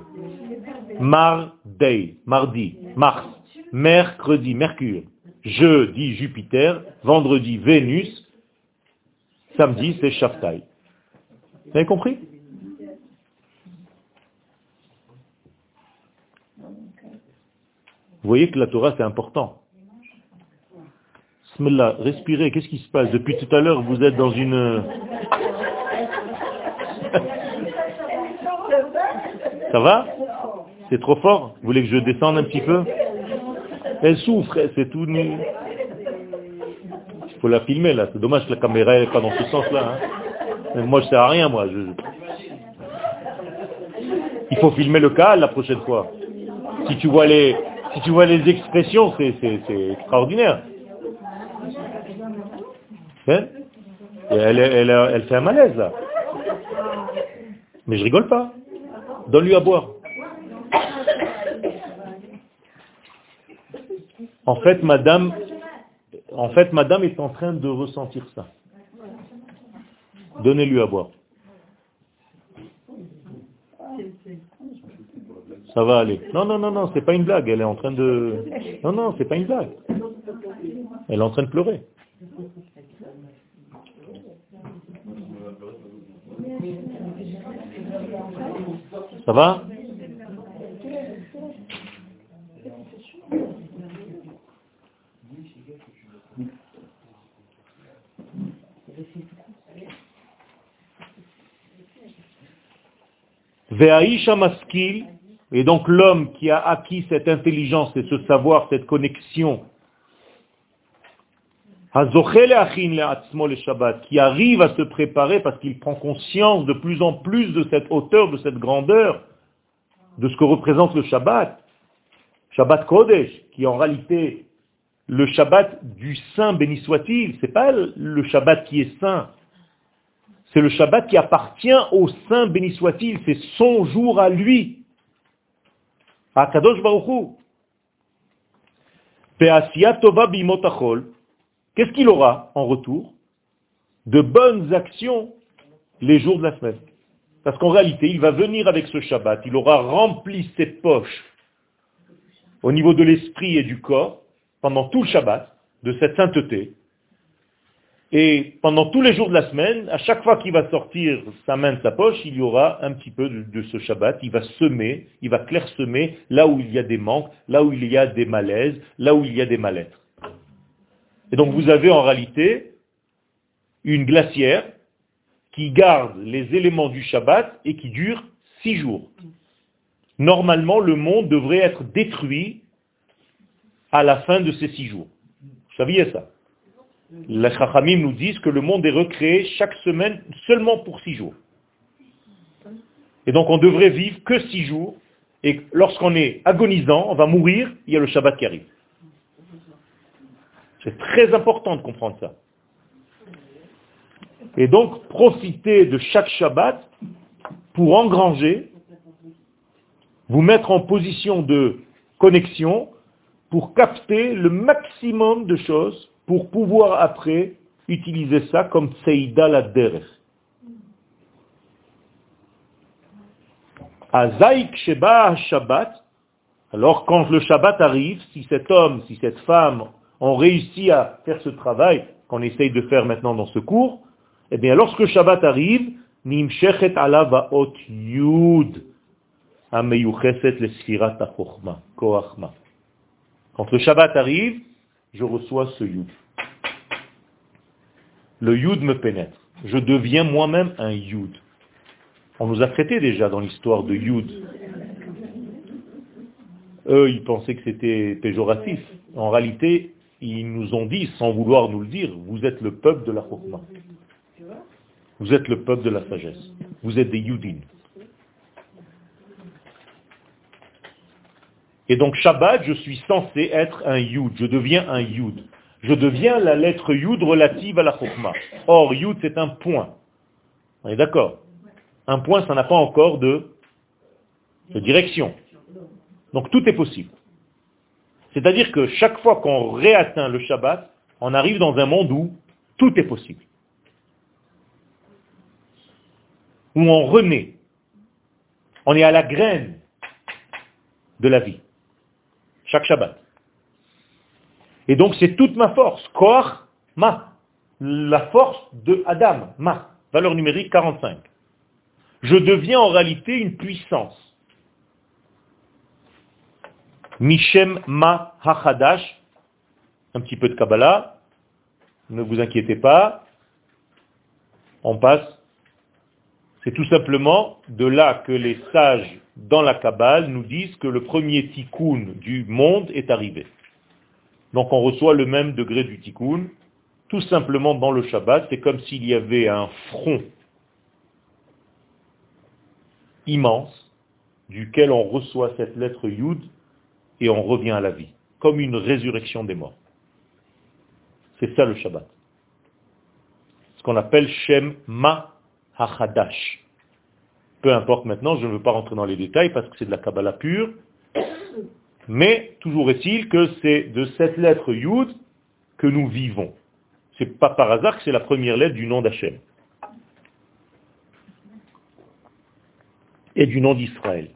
Mar Day, mardi, Mars, mercredi, Mercure. Jeudi, Jupiter. Vendredi, Vénus. Samedi, c'est Shaftai. Vous avez compris? Vous voyez que la Torah, c'est important. Bismillah, respirez, qu'est-ce qui se passe? Depuis tout à l'heure, vous êtes dans une... *laughs* Ça va? C'est trop fort? Vous voulez que je descende un petit peu? Elle souffre, c'est tout nu. Il faut la filmer là, c'est dommage que la caméra n'est pas dans ce sens-là. Hein. Moi je ne sers à rien, moi. Il faut filmer le cas la prochaine fois. Si tu vois les, si tu vois les expressions, c'est extraordinaire. Hein? Elle, elle, fait un malaise là. Mais je rigole pas. Donne-lui à boire. En fait, madame, en fait, madame est en train de ressentir ça. Donnez-lui à boire. Ça va aller. Non, non, non, non, c'est pas une blague. Elle est en train de... Non, non, c'est pas une blague. Elle est en train de pleurer. Ça va? Maskil, et donc l'homme qui a acquis cette intelligence et ce savoir, cette connexion, qui arrive à se préparer parce qu'il prend conscience de plus en plus de cette hauteur, de cette grandeur, de ce que représente le Shabbat. Shabbat Kodesh, qui en réalité le Shabbat du Saint, béni soit-il. C'est pas le Shabbat qui est saint. C'est le Shabbat qui appartient au Saint, béni soit-il. C'est son jour à lui. À Kadosh. Qu'est-ce qu'il aura en retour? De bonnes actions les jours de la semaine. Parce qu'en réalité, il va venir avec ce Shabbat, il aura rempli ses poches au niveau de l'esprit et du corps pendant tout le Shabbat, de cette sainteté. Et pendant tous les jours de la semaine, à chaque fois qu'il va sortir sa main de sa poche, il y aura un petit peu de, ce Shabbat. Il va semer, il va clairsemer là où il y a des manques, là où il y a des malaises, là où il y a des mal-êtres. Et donc vous avez en réalité une glacière qui garde les éléments du Shabbat et qui dure six jours. Normalement, le monde devrait être détruit à la fin de ces six jours. Vous saviez ça Les Chachamim nous disent que le monde est recréé chaque semaine seulement pour six jours. Et donc on devrait vivre que six jours, et lorsqu'on est agonisant, on va mourir, il y a le Shabbat qui arrive. C'est très important de comprendre ça. Et donc, profitez de chaque Shabbat pour engranger, vous mettre en position de connexion pour capter le maximum de choses pour pouvoir après utiliser ça comme Seida la derech. Azaik Sheba Shabbat, alors quand le Shabbat arrive, si cet homme, si cette femme ont réussi à faire ce travail qu'on essaye de faire maintenant dans ce cours, eh bien, lorsque Shabbat arrive, Nimshechet ala yud, koachma. Quand le Shabbat arrive, je reçois ce yud. Le yud me pénètre. Je deviens moi-même un yud. On nous a traité déjà dans l'histoire de yud. Eux, ils pensaient que c'était péjoratif. En réalité, ils nous ont dit, sans vouloir nous le dire, vous êtes le peuple de la Chokmah. Vous êtes le peuple de la sagesse. Vous êtes des Yudin. Et donc Shabbat, je suis censé être un Yud. Je deviens un Yud. Je deviens la lettre Yud relative à la Chokmah. Or, Yud, c'est un point. On est d'accord? Un point, ça n'a pas encore de, de direction. Donc tout est possible. C'est-à-dire que chaque fois qu'on réatteint le Shabbat, on arrive dans un monde où tout est possible. Où on renaît. On est à la graine de la vie. Chaque Shabbat. Et donc c'est toute ma force. Koach ma. La force de Adam, ma. Valeur numérique 45. Je deviens en réalité une puissance. Mishem ma hachadash. Un petit peu de Kabbalah. Ne vous inquiétez pas. On passe. C'est tout simplement de là que les sages dans la Kabbale nous disent que le premier tikkun du monde est arrivé. Donc on reçoit le même degré du tikkun, tout simplement dans le Shabbat, c'est comme s'il y avait un front immense duquel on reçoit cette lettre Yud et on revient à la vie, comme une résurrection des morts. C'est ça le Shabbat. Ce qu'on appelle Shem Ma Hachadash. Peu importe maintenant, je ne veux pas rentrer dans les détails parce que c'est de la Kabbalah pure. *coughs* Mais toujours est-il que c'est de cette lettre Yud que nous vivons. C'est pas par hasard que c'est la première lettre du nom d'Hachem. Et du nom d'Israël.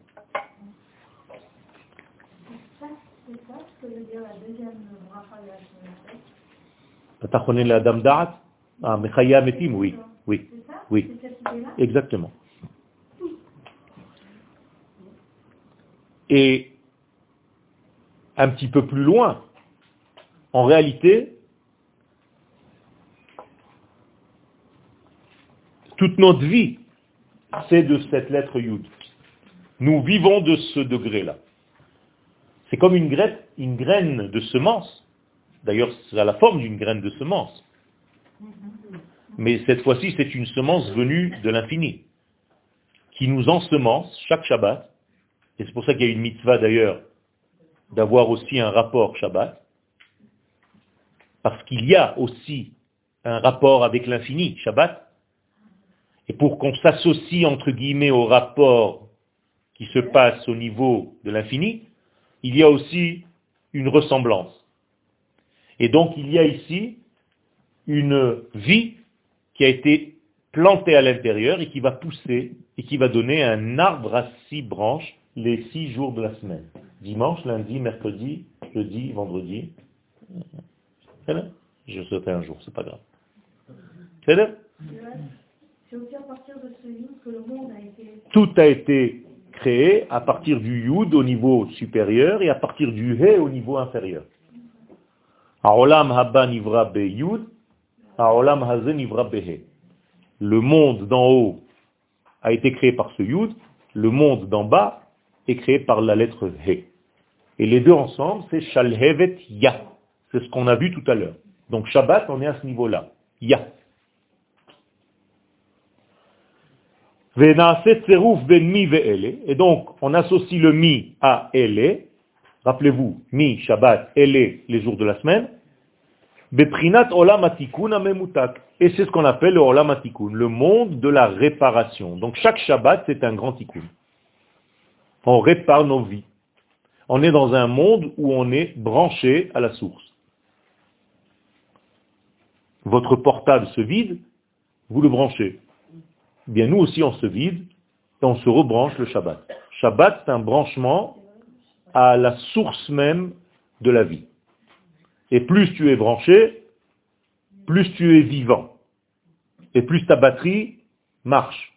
Ah, oui. Oui. Exactement. Et un petit peu plus loin, en réalité, toute notre vie, c'est de cette lettre Yud. Nous vivons de ce degré-là. C'est comme une graine, une graine de semence. D'ailleurs, c'est à la forme d'une graine de semence. Mais cette fois-ci, c'est une semence venue de l'infini, qui nous ensemence chaque Shabbat. Et c'est pour ça qu'il y a une mitzvah d'ailleurs d'avoir aussi un rapport Shabbat, parce qu'il y a aussi un rapport avec l'infini, Shabbat, et pour qu'on s'associe entre guillemets au rapport qui se passe au niveau de l'infini, il y a aussi une ressemblance. Et donc il y a ici une vie qui a été plantée à l'intérieur et qui va pousser et qui va donner un arbre à six branches les six jours de la semaine. Dimanche, lundi, mercredi, jeudi, vendredi. Je sautais un jour, c'est pas grave. C'est aussi à partir de ce yud que le monde a été... Tout a été créé à partir du yud au niveau supérieur et à partir du he au niveau inférieur. nivra be yud, Le monde d'en haut a été créé par ce yud, le monde d'en bas est créé par la lettre He. Et les deux ensemble, c'est Shalhevet Ya. C'est ce qu'on a vu tout à l'heure. Donc Shabbat, on est à ce niveau-là. Ya. Ben et donc, on associe le mi à ele. Rappelez-vous, mi, Shabbat, ele, les jours de la semaine. Beprinat Et c'est ce qu'on appelle le olam le monde de la réparation. Donc chaque Shabbat, c'est un grand tikkun on répare nos vies. On est dans un monde où on est branché à la source. Votre portable se vide, vous le branchez. Eh bien, nous aussi, on se vide et on se rebranche le Shabbat. Shabbat, c'est un branchement à la source même de la vie. Et plus tu es branché, plus tu es vivant. Et plus ta batterie marche.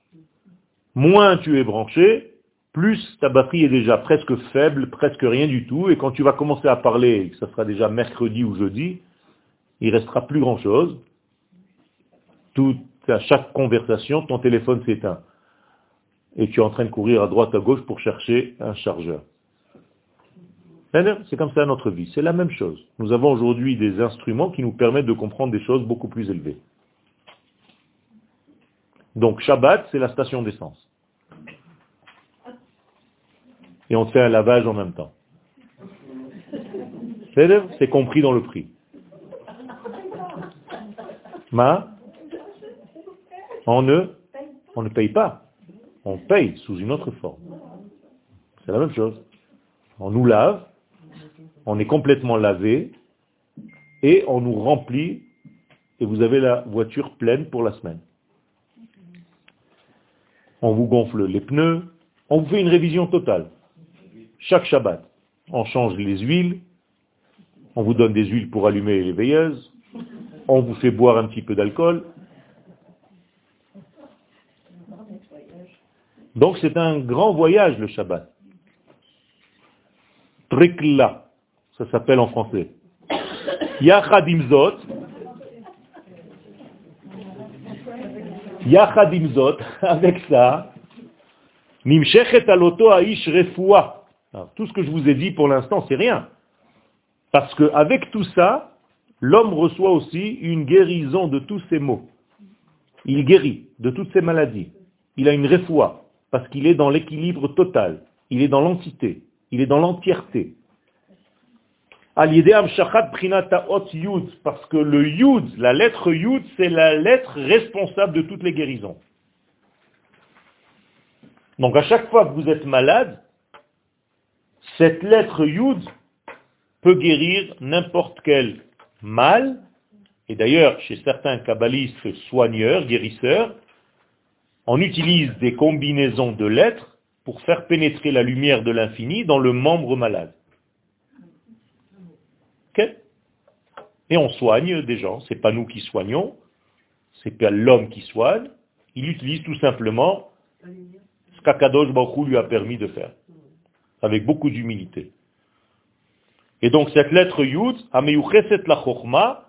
Moins tu es branché, plus ta batterie est déjà presque faible, presque rien du tout, et quand tu vas commencer à parler, ça sera déjà mercredi ou jeudi, il restera plus grand chose. Tout, à chaque conversation, ton téléphone s'éteint. Et tu es en train de courir à droite, à gauche pour chercher un chargeur. C'est comme ça notre vie. C'est la même chose. Nous avons aujourd'hui des instruments qui nous permettent de comprendre des choses beaucoup plus élevées. Donc Shabbat, c'est la station d'essence et on fait un lavage en même temps. C'est compris dans le prix. Ma, on ne, on ne paye pas. On paye sous une autre forme. C'est la même chose. On nous lave, on est complètement lavé, et on nous remplit, et vous avez la voiture pleine pour la semaine. On vous gonfle les pneus, on vous fait une révision totale chaque Shabbat. On change les huiles, On vous donne des huiles pour allumer les veilleuses. On vous fait boire un petit peu d'alcool. Donc c'est un grand voyage le Shabbat. Trikla, ça s'appelle en français. Yachadimzot, Yachadimzot, *laughs* avec ça, Nimshechet aloto aish refoua. Tout ce que je vous ai dit pour l'instant, c'est rien. Parce qu'avec tout ça, l'homme reçoit aussi une guérison de tous ses maux. Il guérit de toutes ses maladies. Il a une refoua, parce qu'il est dans l'équilibre total. Il est dans l'entité. Il est dans l'entièreté. Parce que le yud, la lettre yud, c'est la lettre responsable de toutes les guérisons. Donc à chaque fois que vous êtes malade, cette lettre yud peut guérir n'importe quel mal. Et d'ailleurs, chez certains kabbalistes soigneurs, guérisseurs, on utilise des combinaisons de lettres pour faire pénétrer la lumière de l'infini dans le membre malade. Et on soigne des gens. C'est pas nous qui soignons, c'est pas l'homme qui soigne. Il utilise tout simplement ce qu'Akadosh Baruch lui a permis de faire, avec beaucoup d'humilité. Et donc cette lettre Yud, Ameyucheset la Chochma,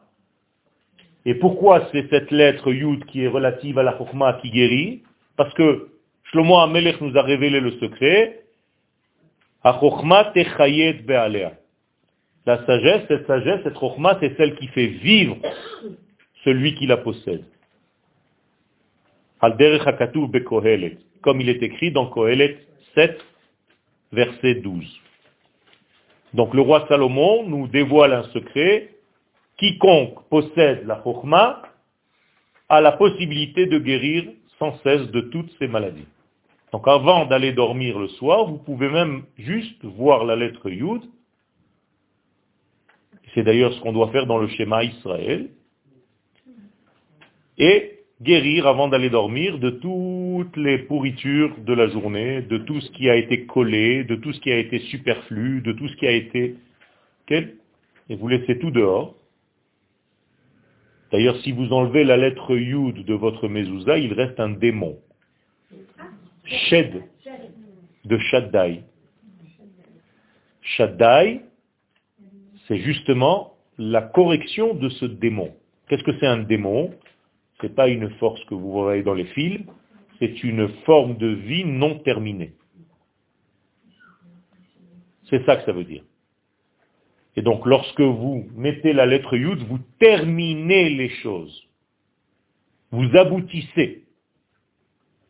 et pourquoi c'est cette lettre Yud qui est relative à la Chochma qui guérit? Parce que Shlomo Amelech nous a révélé le secret, la sagesse, cette sagesse, cette Chochma, c'est celle qui fait vivre celui qui la possède. Comme il est écrit dans Kohelet 7, verset 12. Donc le roi Salomon nous dévoile un secret. Quiconque possède la Chokhmah a la possibilité de guérir sans cesse de toutes ses maladies. Donc avant d'aller dormir le soir, vous pouvez même juste voir la lettre Yud. C'est d'ailleurs ce qu'on doit faire dans le schéma Israël. Et guérir avant d'aller dormir de toutes les pourritures de la journée, de tout ce qui a été collé, de tout ce qui a été superflu, de tout ce qui a été... Et vous laissez tout dehors. D'ailleurs, si vous enlevez la lettre Yud de votre mezouza, il reste un démon. Shed de Shaddai. Shaddai, c'est justement la correction de ce démon. Qu'est-ce que c'est un démon? Ce n'est pas une force que vous voyez dans les films, c'est une forme de vie non terminée. C'est ça que ça veut dire. Et donc lorsque vous mettez la lettre Yud, vous terminez les choses. Vous aboutissez.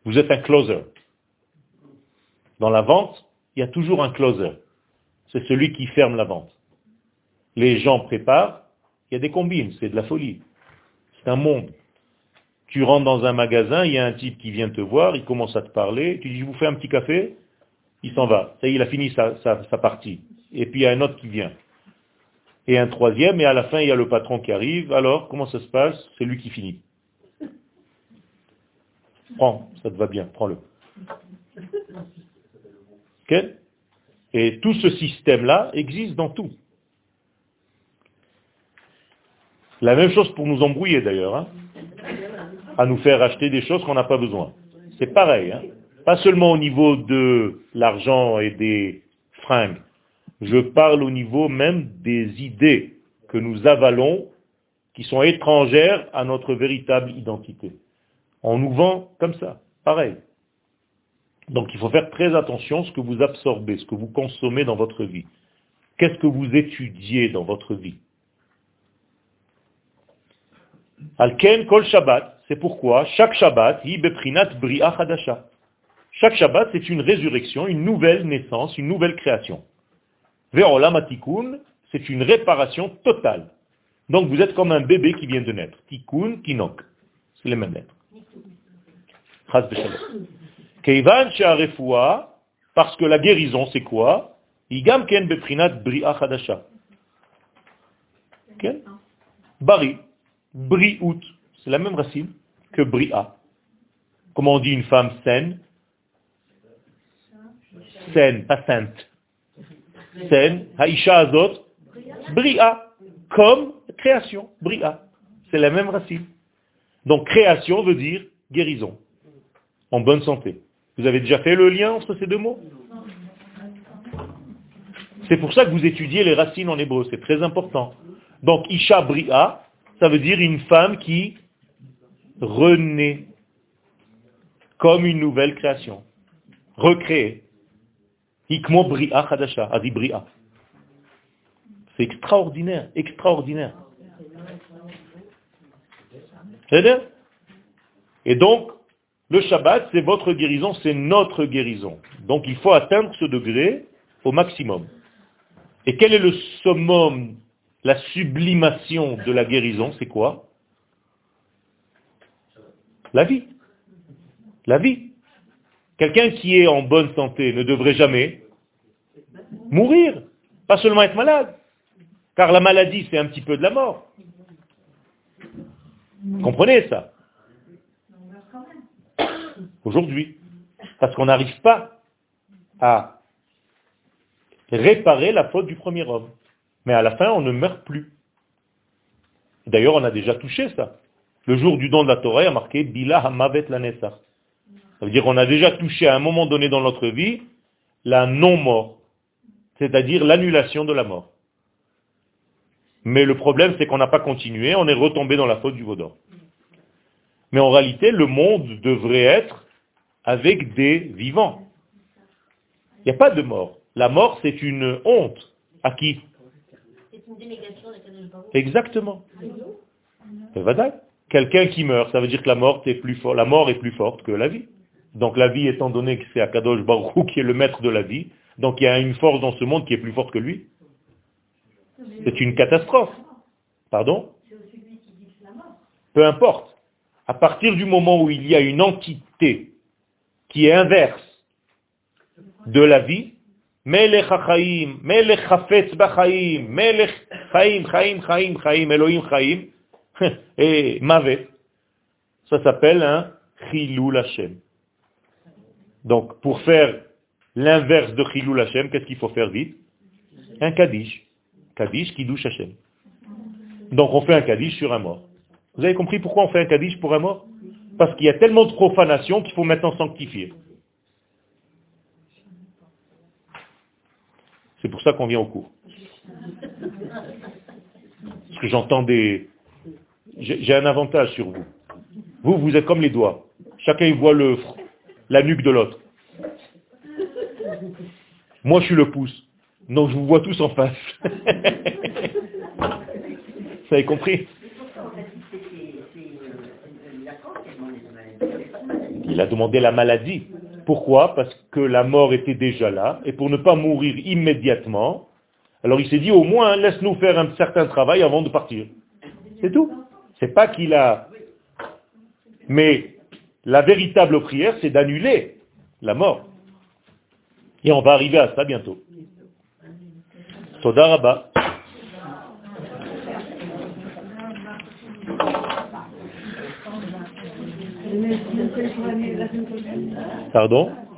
Vous êtes un closer. Dans la vente, il y a toujours un closer. C'est celui qui ferme la vente. Les gens préparent, il y a des combines, c'est de la folie. C'est un monde. Tu rentres dans un magasin, il y a un type qui vient te voir, il commence à te parler, tu dis, je vous fais un petit café, il s'en va. Ça y est, il a fini sa, partie. Et puis il y a un autre qui vient. Et un troisième, et à la fin, il y a le patron qui arrive. Alors, comment ça se passe? C'est lui qui finit. Prends, ça te va bien, prends-le. Ok? Et tout ce système-là existe dans tout. La même chose pour nous embrouiller d'ailleurs. Hein à nous faire acheter des choses qu'on n'a pas besoin. C'est pareil, hein. pas seulement au niveau de l'argent et des fringues. Je parle au niveau même des idées que nous avalons qui sont étrangères à notre véritable identité. On nous vend comme ça, pareil. Donc il faut faire très attention à ce que vous absorbez, ce que vous consommez dans votre vie. Qu'est-ce que vous étudiez dans votre vie? Alken kol Shabbat, c'est pourquoi chaque Shabbat, Chaque Shabbat, c'est une résurrection, une nouvelle naissance, une nouvelle création. Ve'olam c'est une réparation totale. Donc vous êtes comme un bébé qui vient de naître. Tikkun, kinok. C'est les mêmes lettres. Keivan parce que la guérison, c'est quoi? Igam ken beprinat bria. Bari, bri'ut, c'est la même racine que bria. Comment on dit une femme saine? Saine, pas sainte. Saine, haïcha azot, Bria, comme création, Bria. C'est la même racine. Donc création veut dire guérison, en bonne santé. Vous avez déjà fait le lien entre ces deux mots? C'est pour ça que vous étudiez les racines en hébreu, c'est très important. Donc Isha Bria, ça veut dire une femme qui renaît comme une nouvelle création, recréée. C'est extraordinaire, extraordinaire. Et donc, le Shabbat, c'est votre guérison, c'est notre guérison. Donc il faut atteindre ce degré au maximum. Et quel est le summum, la sublimation de la guérison C'est quoi? La vie. La vie. Quelqu'un qui est en bonne santé ne devrait jamais mourir, pas seulement être malade. Car la maladie, c'est un petit peu de la mort. Comprenez ça? Aujourd'hui. Parce qu'on n'arrive pas à réparer la faute du premier homme. Mais à la fin, on ne meurt plus. D'ailleurs, on a déjà touché ça. Le jour du don de la Torah a marqué Bila Hamavet la Ça veut dire qu'on a déjà touché à un moment donné dans notre vie la non-mort, c'est-à-dire l'annulation de la mort. Mais le problème, c'est qu'on n'a pas continué, on est retombé dans la faute du vaudor. Mais en réalité, le monde devrait être avec des vivants. Il n'y a pas de mort. La mort, c'est une honte. À qui? C'est une dénégation de Exactement. Quelqu'un qui meurt, ça veut dire que la mort est plus forte. La mort est plus forte que la vie. Donc la vie, étant donné que c'est Akadosh Baruch qui est le maître de la vie, donc il y a une force dans ce monde qui est plus forte que lui. C'est une catastrophe. Pardon? Peu importe. À partir du moment où il y a une entité qui est inverse de la vie, Melech HaChaim, Melech Chafetz Bachaim, Melech Chaim, Chaim, Chaim, Chaim, Elohim Chaim, et Mavet, ça s'appelle un Chilul Hashem. Donc, pour faire l'inverse de Chilul Hashem, qu'est-ce qu'il faut faire vite? Un Kaddish. Kaddish qui douche Hashem. Donc on fait un Kaddish sur un mort. Vous avez compris pourquoi on fait un Kaddish pour un mort? Parce qu'il y a tellement de profanation qu'il faut maintenant sanctifier. C'est pour ça qu'on vient au cours. Parce que j'entends des... J'ai un avantage sur vous. Vous, vous êtes comme les doigts. Chacun voit le, la nuque de l'autre. Moi, je suis le pouce. Donc je vous vois tous en face. *laughs* Vous avez compris? Il a demandé la maladie. Pourquoi Parce que la mort était déjà là, et pour ne pas mourir immédiatement, alors il s'est dit au moins laisse-nous faire un certain travail avant de partir. C'est tout. C'est pas qu'il a. Mais la véritable prière, c'est d'annuler la mort. Et on va arriver à ça bientôt. Sodaraba. Pardon?